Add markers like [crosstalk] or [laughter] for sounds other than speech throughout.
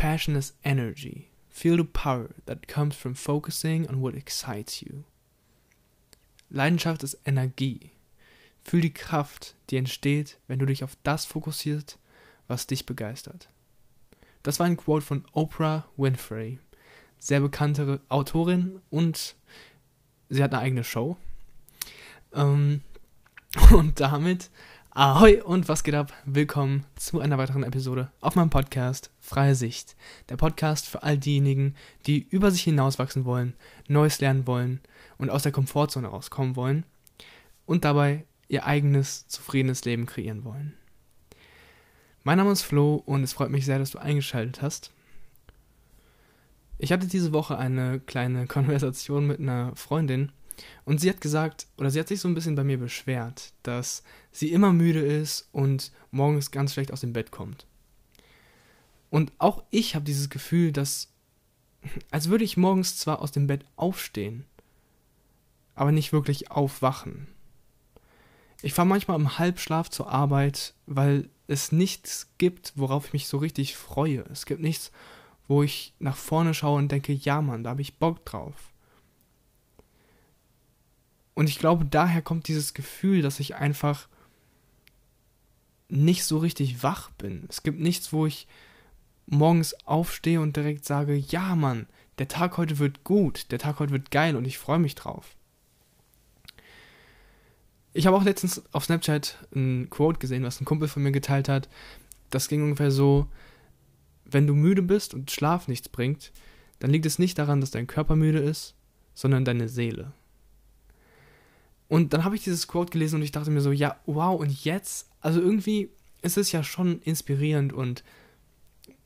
Passion is energy. Feel the power that comes from focusing on what excites you. Leidenschaft ist Energie. Fühl die Kraft, die entsteht, wenn du dich auf das fokussierst, was dich begeistert. Das war ein Quote von Oprah Winfrey, sehr bekannte Autorin und sie hat eine eigene Show. Ähm, [laughs] und damit Ahoi und was geht ab? Willkommen zu einer weiteren Episode auf meinem Podcast Freie Sicht. Der Podcast für all diejenigen, die über sich hinauswachsen wollen, Neues lernen wollen und aus der Komfortzone rauskommen wollen und dabei ihr eigenes, zufriedenes Leben kreieren wollen. Mein Name ist Flo und es freut mich sehr, dass du eingeschaltet hast. Ich hatte diese Woche eine kleine [laughs] Konversation mit einer Freundin und sie hat gesagt, oder sie hat sich so ein bisschen bei mir beschwert, dass sie immer müde ist und morgens ganz schlecht aus dem Bett kommt. Und auch ich habe dieses Gefühl, dass, als würde ich morgens zwar aus dem Bett aufstehen, aber nicht wirklich aufwachen. Ich fahre manchmal im Halbschlaf zur Arbeit, weil es nichts gibt, worauf ich mich so richtig freue. Es gibt nichts, wo ich nach vorne schaue und denke, ja Mann, da habe ich Bock drauf. Und ich glaube, daher kommt dieses Gefühl, dass ich einfach nicht so richtig wach bin. Es gibt nichts, wo ich morgens aufstehe und direkt sage, ja Mann, der Tag heute wird gut, der Tag heute wird geil und ich freue mich drauf. Ich habe auch letztens auf Snapchat ein Quote gesehen, was ein Kumpel von mir geteilt hat. Das ging ungefähr so, wenn du müde bist und Schlaf nichts bringt, dann liegt es nicht daran, dass dein Körper müde ist, sondern deine Seele. Und dann habe ich dieses Quote gelesen und ich dachte mir so, ja, wow, und jetzt? Also irgendwie ist es ja schon inspirierend und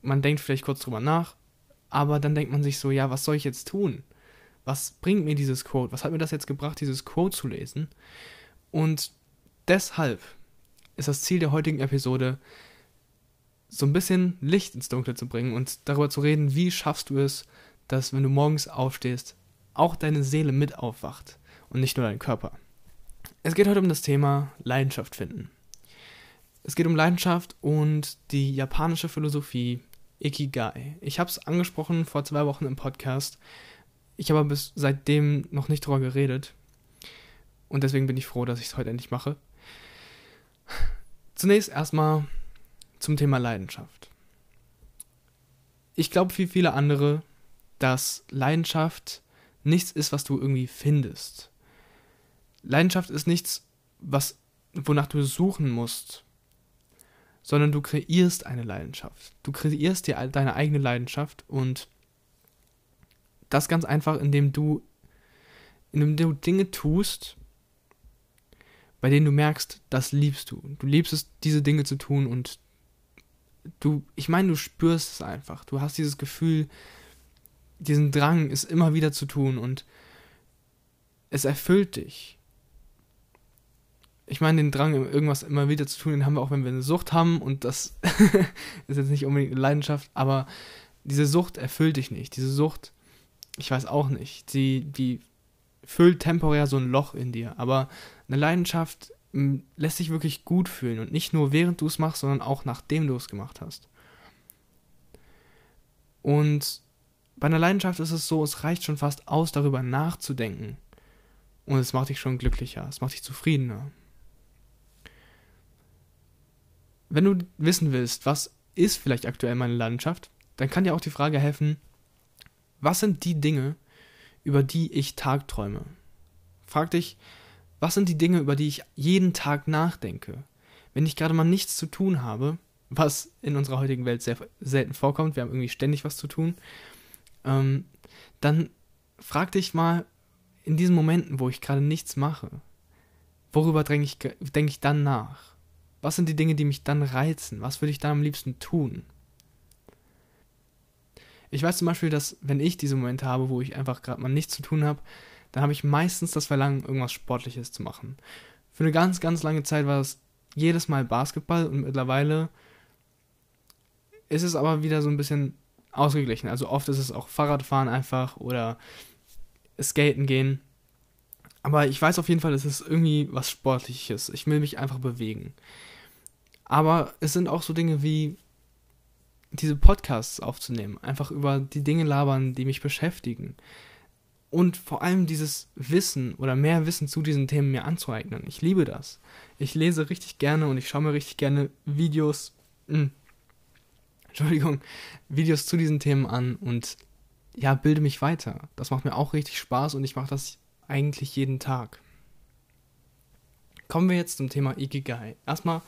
man denkt vielleicht kurz drüber nach, aber dann denkt man sich so, ja, was soll ich jetzt tun? Was bringt mir dieses Quote? Was hat mir das jetzt gebracht, dieses Quote zu lesen? Und deshalb ist das Ziel der heutigen Episode, so ein bisschen Licht ins Dunkle zu bringen und darüber zu reden, wie schaffst du es, dass wenn du morgens aufstehst, auch deine Seele mit aufwacht und nicht nur dein Körper. Es geht heute um das Thema Leidenschaft finden. Es geht um Leidenschaft und die japanische Philosophie Ikigai. Ich habe es angesprochen vor zwei Wochen im Podcast. Ich habe bis seitdem noch nicht drüber geredet. Und deswegen bin ich froh, dass ich es heute endlich mache. Zunächst erstmal zum Thema Leidenschaft. Ich glaube wie viele andere, dass Leidenschaft nichts ist, was du irgendwie findest. Leidenschaft ist nichts, was, wonach du suchen musst, sondern du kreierst eine Leidenschaft. Du kreierst dir deine eigene Leidenschaft und das ganz einfach, indem du, indem du Dinge tust, bei denen du merkst, das liebst du. Du liebst es, diese Dinge zu tun und du, ich meine, du spürst es einfach. Du hast dieses Gefühl, diesen Drang, es immer wieder zu tun und es erfüllt dich ich meine, den Drang, irgendwas immer wieder zu tun, den haben wir auch, wenn wir eine Sucht haben und das [laughs] ist jetzt nicht unbedingt eine Leidenschaft, aber diese Sucht erfüllt dich nicht. Diese Sucht, ich weiß auch nicht, die, die füllt temporär so ein Loch in dir, aber eine Leidenschaft lässt sich wirklich gut fühlen und nicht nur während du es machst, sondern auch nachdem du es gemacht hast. Und bei einer Leidenschaft ist es so, es reicht schon fast aus, darüber nachzudenken. Und es macht dich schon glücklicher, es macht dich zufriedener. Wenn du wissen willst, was ist vielleicht aktuell meine Leidenschaft, dann kann dir auch die Frage helfen, was sind die Dinge, über die ich tagträume? Frag dich, was sind die Dinge, über die ich jeden Tag nachdenke? Wenn ich gerade mal nichts zu tun habe, was in unserer heutigen Welt sehr selten vorkommt, wir haben irgendwie ständig was zu tun, ähm, dann frag dich mal in diesen Momenten, wo ich gerade nichts mache, worüber denke ich, denk ich dann nach? Was sind die Dinge, die mich dann reizen? Was würde ich dann am liebsten tun? Ich weiß zum Beispiel, dass wenn ich diese Momente habe, wo ich einfach gerade mal nichts zu tun habe, dann habe ich meistens das Verlangen, irgendwas Sportliches zu machen. Für eine ganz, ganz lange Zeit war es jedes Mal Basketball und mittlerweile ist es aber wieder so ein bisschen ausgeglichen. Also oft ist es auch Fahrradfahren einfach oder Skaten gehen. Aber ich weiß auf jeden Fall, es ist irgendwie was Sportliches. Ich will mich einfach bewegen. Aber es sind auch so Dinge wie diese Podcasts aufzunehmen, einfach über die Dinge labern, die mich beschäftigen. Und vor allem dieses Wissen oder mehr Wissen zu diesen Themen mir anzueignen. Ich liebe das. Ich lese richtig gerne und ich schaue mir richtig gerne Videos, mh, hm, Entschuldigung, Videos zu diesen Themen an und ja, bilde mich weiter. Das macht mir auch richtig Spaß und ich mache das eigentlich jeden Tag. Kommen wir jetzt zum Thema Ikigai. Erstmal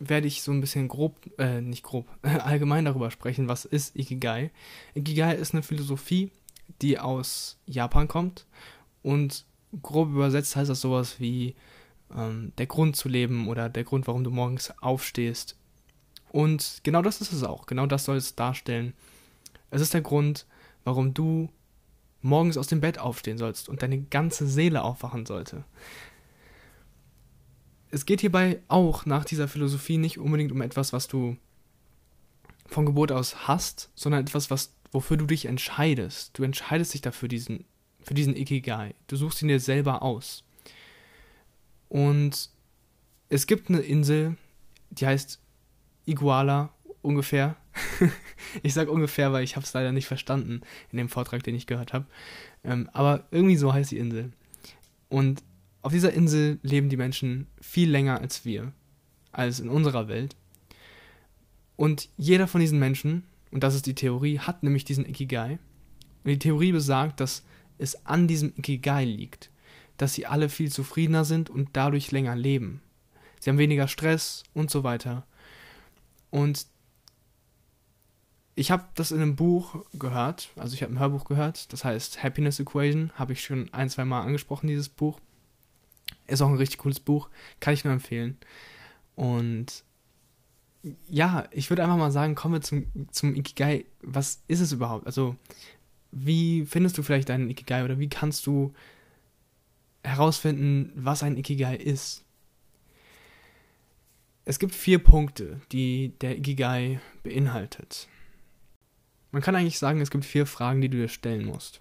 werde ich so ein bisschen grob, äh, nicht grob, [laughs] allgemein darüber sprechen, was ist Ikigai. Ikigai ist eine Philosophie, die aus Japan kommt und grob übersetzt heißt das sowas wie ähm, der Grund zu leben oder der Grund, warum du morgens aufstehst. Und genau das ist es auch, genau das soll es darstellen. Es ist der Grund, warum du morgens aus dem Bett aufstehen sollst und deine ganze Seele aufwachen sollte es geht hierbei auch nach dieser Philosophie nicht unbedingt um etwas, was du von Geburt aus hast, sondern etwas, was, wofür du dich entscheidest. Du entscheidest dich dafür, diesen, für diesen Ikigai. Du suchst ihn dir selber aus. Und es gibt eine Insel, die heißt Iguala ungefähr. [laughs] ich sage ungefähr, weil ich habe es leider nicht verstanden in dem Vortrag, den ich gehört habe. Ähm, aber irgendwie so heißt die Insel. Und auf dieser Insel leben die Menschen viel länger als wir, als in unserer Welt. Und jeder von diesen Menschen, und das ist die Theorie, hat nämlich diesen Ikigai. Und die Theorie besagt, dass es an diesem Ikigai liegt, dass sie alle viel zufriedener sind und dadurch länger leben. Sie haben weniger Stress und so weiter. Und ich habe das in einem Buch gehört, also ich habe ein Hörbuch gehört, das heißt Happiness Equation, habe ich schon ein, zwei Mal angesprochen, dieses Buch. Ist auch ein richtig cooles Buch, kann ich nur empfehlen. Und ja, ich würde einfach mal sagen, kommen wir zum, zum Ikigai. Was ist es überhaupt? Also, wie findest du vielleicht deinen Ikigai oder wie kannst du herausfinden, was ein Ikigai ist? Es gibt vier Punkte, die der Ikigai beinhaltet. Man kann eigentlich sagen, es gibt vier Fragen, die du dir stellen musst.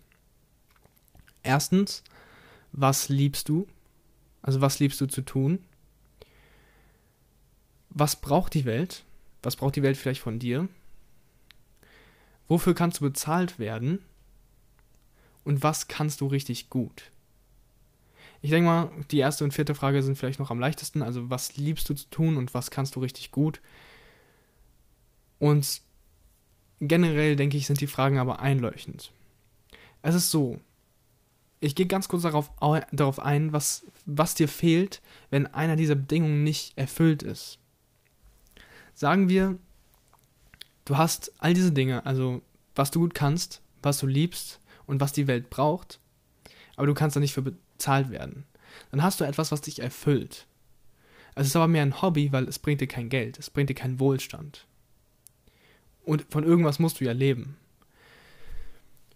Erstens, was liebst du? Also was liebst du zu tun? Was braucht die Welt? Was braucht die Welt vielleicht von dir? Wofür kannst du bezahlt werden? Und was kannst du richtig gut? Ich denke mal, die erste und vierte Frage sind vielleicht noch am leichtesten. Also was liebst du zu tun und was kannst du richtig gut? Und generell denke ich, sind die Fragen aber einleuchtend. Es ist so, ich gehe ganz kurz darauf, darauf ein, was, was dir fehlt, wenn einer dieser Bedingungen nicht erfüllt ist. Sagen wir, du hast all diese Dinge, also was du gut kannst, was du liebst und was die Welt braucht, aber du kannst da nicht für bezahlt werden. Dann hast du etwas, was dich erfüllt. Es ist aber mehr ein Hobby, weil es bringt dir kein Geld, es bringt dir keinen Wohlstand. Und von irgendwas musst du ja leben.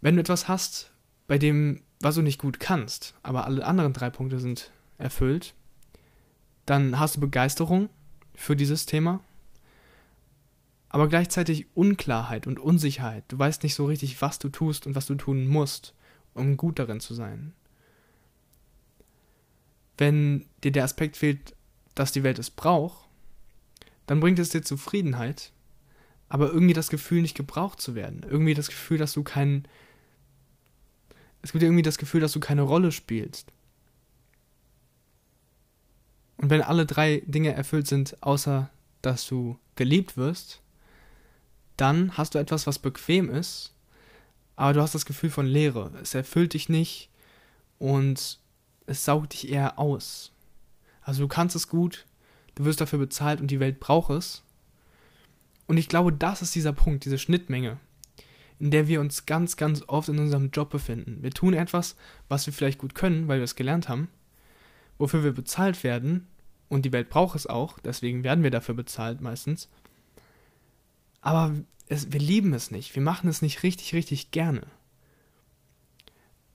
Wenn du etwas hast, bei dem was du nicht gut kannst, aber alle anderen drei Punkte sind erfüllt, dann hast du Begeisterung für dieses Thema, aber gleichzeitig Unklarheit und Unsicherheit. Du weißt nicht so richtig, was du tust und was du tun musst, um gut darin zu sein. Wenn dir der Aspekt fehlt, dass die Welt es braucht, dann bringt es dir Zufriedenheit, aber irgendwie das Gefühl, nicht gebraucht zu werden. Irgendwie das Gefühl, dass du keinen es gibt irgendwie das Gefühl, dass du keine Rolle spielst. Und wenn alle drei Dinge erfüllt sind, außer dass du geliebt wirst, dann hast du etwas, was bequem ist, aber du hast das Gefühl von Leere. Es erfüllt dich nicht und es saugt dich eher aus. Also du kannst es gut, du wirst dafür bezahlt und die Welt braucht es. Und ich glaube, das ist dieser Punkt, diese Schnittmenge in der wir uns ganz, ganz oft in unserem Job befinden. Wir tun etwas, was wir vielleicht gut können, weil wir es gelernt haben, wofür wir bezahlt werden, und die Welt braucht es auch, deswegen werden wir dafür bezahlt meistens. Aber es, wir lieben es nicht, wir machen es nicht richtig, richtig gerne.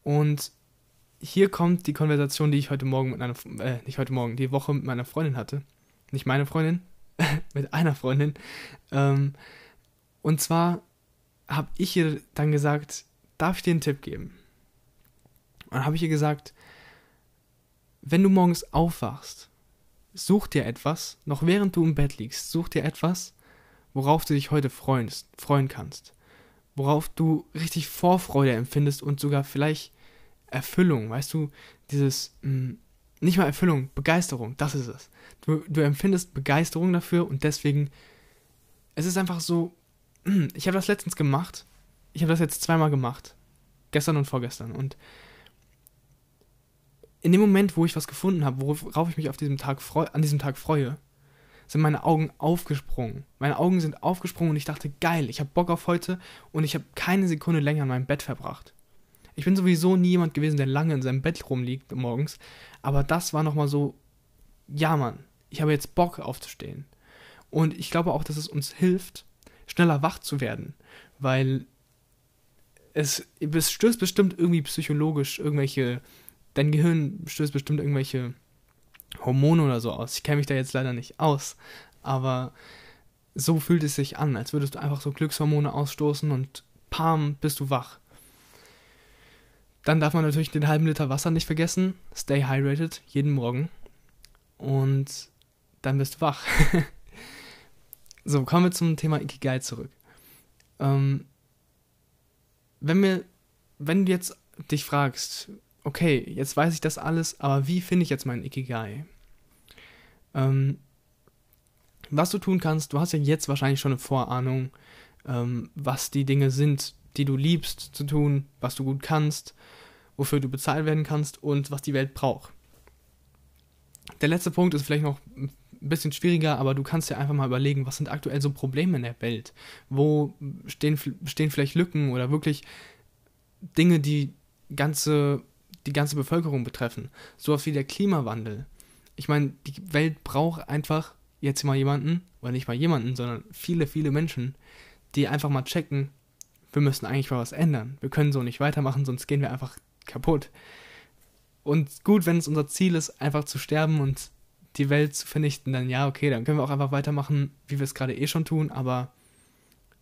Und hier kommt die Konversation, die ich heute Morgen mit einer, äh, nicht heute Morgen, die Woche mit meiner Freundin hatte. Nicht meine Freundin, [laughs] mit einer Freundin. Ähm, und zwar habe ich ihr dann gesagt, darf ich dir einen Tipp geben? Und dann habe ich ihr gesagt, wenn du morgens aufwachst, such dir etwas, noch während du im Bett liegst, such dir etwas, worauf du dich heute freust, freuen kannst. Worauf du richtig Vorfreude empfindest und sogar vielleicht Erfüllung, weißt du, dieses, mh, hm, nicht mal Erfüllung, Begeisterung, das ist es. Du, du empfindest Begeisterung dafür und deswegen, es ist einfach so, [clears throat] ich habe das letztens gemacht, ich habe das jetzt zweimal gemacht, gestern und vorgestern und in dem Moment, wo ich was gefunden habe, worauf ich mich auf diesem Tag freu, an diesem Tag freue, sind meine Augen aufgesprungen. Meine Augen sind aufgesprungen und ich dachte, geil, ich habe Bock auf heute und ich habe keine Sekunde länger in meinem Bett verbracht. Ich bin sowieso nie jemand gewesen, der lange in seinem Bett rumliegt morgens, aber das war nochmal so, ja Mann, ich habe jetzt Bock aufzustehen. Und ich glaube auch, dass es uns hilft, schneller wach zu werden, weil es, es stößt bestimmt irgendwie psychologisch irgendwelche, dein Gehirn stößt bestimmt irgendwelche Hormone oder so aus. Ich kenne mich da jetzt leider nicht aus, aber so fühlt es sich an, als würdest du einfach so Glückshormone ausstoßen und pam, bist du wach. Dann darf man natürlich den halben Liter Wasser nicht vergessen. Stay hydrated, jeden Morgen. Und dann bist du wach. [laughs] so, kommen wir zum Thema Ikigai zurück. Ähm, wenn wir, wenn du jetzt dich fragst, okay, jetzt weiß ich das alles, aber wie finde ich jetzt meinen Ikigai? Ähm, was du tun kannst, du hast ja jetzt wahrscheinlich schon eine Vorahnung, ähm, was die Dinge sind, die du liebst zu tun, was du gut kannst, wofür du bezahlt werden kannst und was die Welt braucht. Der letzte Punkt ist vielleicht noch ein bisschen schwieriger, aber du kannst dir einfach mal überlegen, was sind aktuell so Probleme in der Welt? Wo stehen, stehen vielleicht Lücken oder wirklich Dinge, die ganze die ganze Bevölkerung betreffen. Sowas wie der Klimawandel. Ich meine, die Welt braucht einfach jetzt mal jemanden, oder nicht mal jemanden, sondern viele, viele Menschen, die einfach mal checken, wir müssen eigentlich mal was ändern. Wir können so nicht weitermachen, sonst gehen wir einfach kaputt. Und gut, wenn es unser Ziel ist, einfach zu sterben und die Welt zu vernichten, dann ja, okay, dann können wir auch einfach weitermachen, wie wir es gerade eh schon tun, aber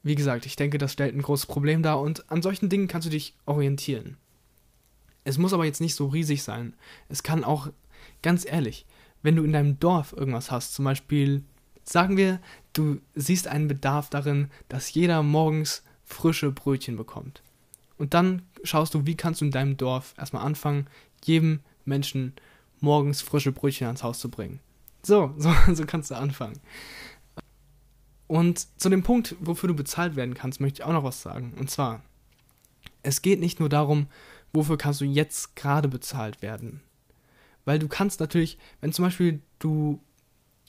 wie gesagt, ich denke, das stellt ein großes Problem dar und an solchen Dingen kannst du dich orientieren. Es muss aber jetzt nicht so riesig sein. Es kann auch, ganz ehrlich, wenn du in deinem Dorf irgendwas hast, zum Beispiel, sagen wir, du siehst einen Bedarf darin, dass jeder morgens frische Brötchen bekommt. Und dann schaust du, wie kannst du in deinem Dorf erstmal anfangen, jedem Menschen morgens frische Brötchen ans Haus zu bringen. So, [laughs] so, so kannst du anfangen. Und zu dem Punkt, wofür du bezahlt werden kannst, möchte ich auch noch was sagen. Und zwar, es geht nicht nur darum, wofür kannst du jetzt gerade bezahlt werden? Weil du kannst natürlich, wenn zum Beispiel du,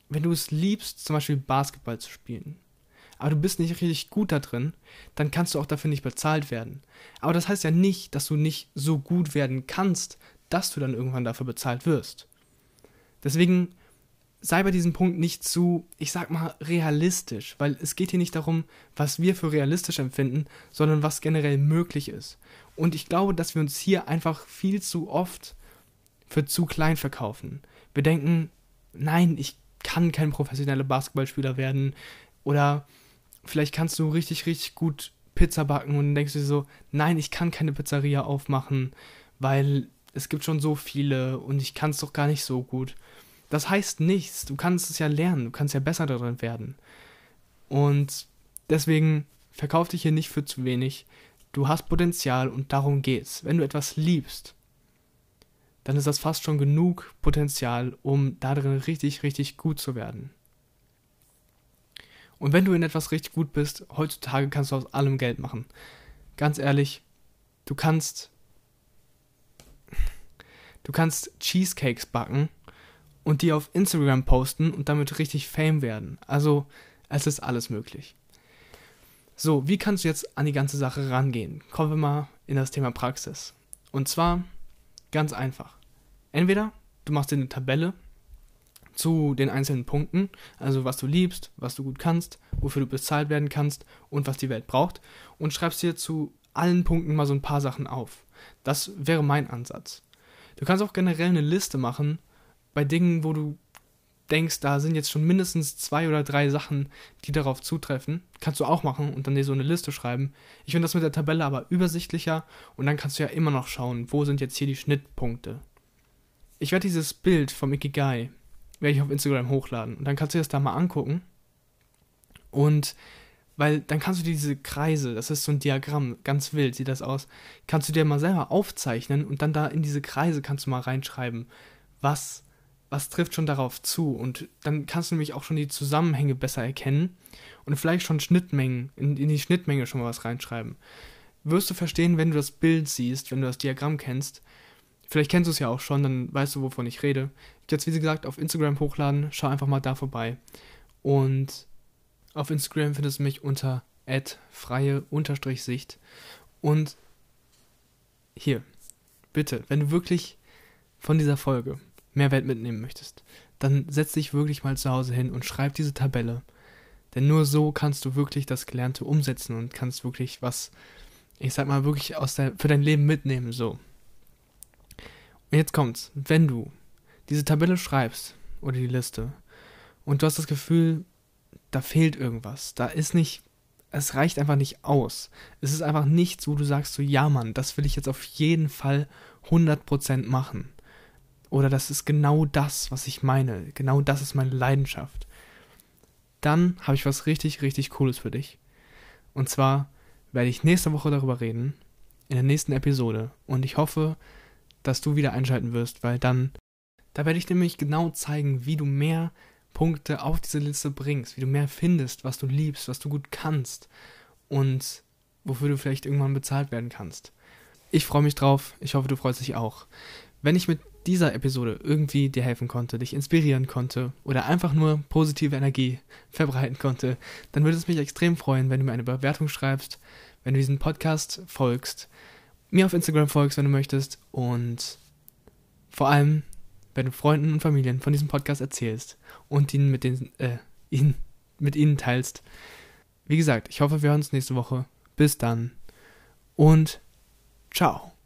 wenn du es liebst, zum Beispiel Basketball zu spielen, aber du bist nicht richtig gut da drin, dann kannst du auch dafür nicht bezahlt werden. Aber das heißt ja nicht, dass du nicht so gut werden kannst, dass du dann irgendwann dafür bezahlt wirst. Deswegen sei bei diesem Punkt nicht zu, ich sag mal, realistisch, weil es geht hier nicht darum, was wir für realistisch empfinden, sondern was generell möglich ist. Und ich glaube, dass wir uns hier einfach viel zu oft für zu klein verkaufen. Wir denken, nein, ich kann kein professioneller Basketballspieler werden. Oder vielleicht kannst du richtig, richtig gut Pizza backen und denkst du dir so, nein, ich kann keine Pizzeria aufmachen, weil es gibt schon so viele und ich kann es doch gar nicht so gut. Das heißt nichts. Du kannst es ja lernen, du kannst ja besser darin werden. Und deswegen verkauf dich hier nicht für zu wenig. Du hast Potenzial und darum geht's. Wenn du etwas liebst, dann ist das fast schon genug Potenzial, um darin richtig, richtig gut zu werden. Und wenn du in etwas richtig gut bist, heutzutage kannst du aus allem Geld machen. Ganz ehrlich, du kannst du kannst Cheesecakes backen und die auf Instagram posten und damit richtig Fame werden. Also, es ist alles möglich. So, wie kannst du jetzt an die ganze Sache rangehen? Kommen wir mal in das Thema Praxis. Und zwar ganz einfach. Entweder du machst dir eine Tabelle zu den einzelnen Punkten, also was du liebst, was du gut kannst, wofür du bezahlt werden kannst und was die Welt braucht, und schreibst dir zu allen Punkten mal so ein paar Sachen auf. Das wäre mein Ansatz. Du kannst auch generell eine Liste machen bei Dingen, wo du denkst, da sind jetzt schon mindestens zwei oder drei Sachen, die darauf zutreffen, kannst du auch machen und dann dir so eine Liste schreiben. Ich finde das mit der Tabelle aber übersichtlicher und dann kannst du ja immer noch schauen, wo sind jetzt hier die Schnittpunkte. Ich werde dieses Bild vom Ikigai, werde ich auf Instagram hochladen und dann kannst du das da mal angucken Und weil dann kannst du dir diese Kreise, das ist so ein Diagramm, ganz wild sieht das aus, kannst du dir mal selber aufzeichnen und dann da in diese Kreise kannst du mal reinschreiben, was, was trifft schon darauf zu. Und dann kannst du nämlich auch schon die Zusammenhänge besser erkennen und vielleicht schon Schnittmengen, in, in die Schnittmenge schon mal was reinschreiben. Wirst du verstehen, wenn du das Bild siehst, wenn du das Diagramm kennst. Vielleicht kennst du es ja auch schon, dann weißt du, wovon ich rede. Ich jetzt, wie gesagt, auf Instagram hochladen, schau einfach mal da vorbei. Und auf Instagram findest du mich unter freie-sicht. Und hier, bitte, wenn du wirklich von dieser Folge Mehrwert mitnehmen möchtest, dann setz dich wirklich mal zu Hause hin und schreib diese Tabelle. Denn nur so kannst du wirklich das Gelernte umsetzen und kannst wirklich was, ich sag mal, wirklich aus der, für dein Leben mitnehmen, so. Und jetzt kommt's, wenn du diese Tabelle schreibst oder die Liste und du hast das Gefühl, da fehlt irgendwas. Da ist nicht, es reicht einfach nicht aus. Es ist einfach nichts, wo du sagst so, ja Mann, das will ich jetzt auf jeden Fall 100% machen. Oder das ist genau das, was ich meine. Genau das ist meine Leidenschaft. Dann habe ich was richtig, richtig Cooles für dich. Und zwar werde ich nächste Woche darüber reden, in der nächsten Episode. Und ich hoffe, dass du wieder einschalten wirst, weil dann, da werde ich nämlich genau zeigen, wie du mehr Punkte auf diese Liste bringst, wie du mehr findest, was du liebst, was du gut kannst und wofür du vielleicht irgendwann bezahlt werden kannst. Ich freue mich drauf, ich hoffe, du freust dich auch. Wenn ich mit dieser Episode irgendwie dir helfen konnte, dich inspirieren konnte oder einfach nur positive Energie verbreiten konnte, dann würde es mich extrem freuen, wenn du mir eine Bewertung schreibst, wenn du diesen Podcast folgst, mir auf Instagram folgst, wenn du möchtest und vor allem wenn du Freunden und Familien von diesem Podcast erzählst und ihn mit, den, äh, ihn, mit ihnen teilst. Wie gesagt, ich hoffe, wir hören uns nächste Woche. Bis dann und ciao.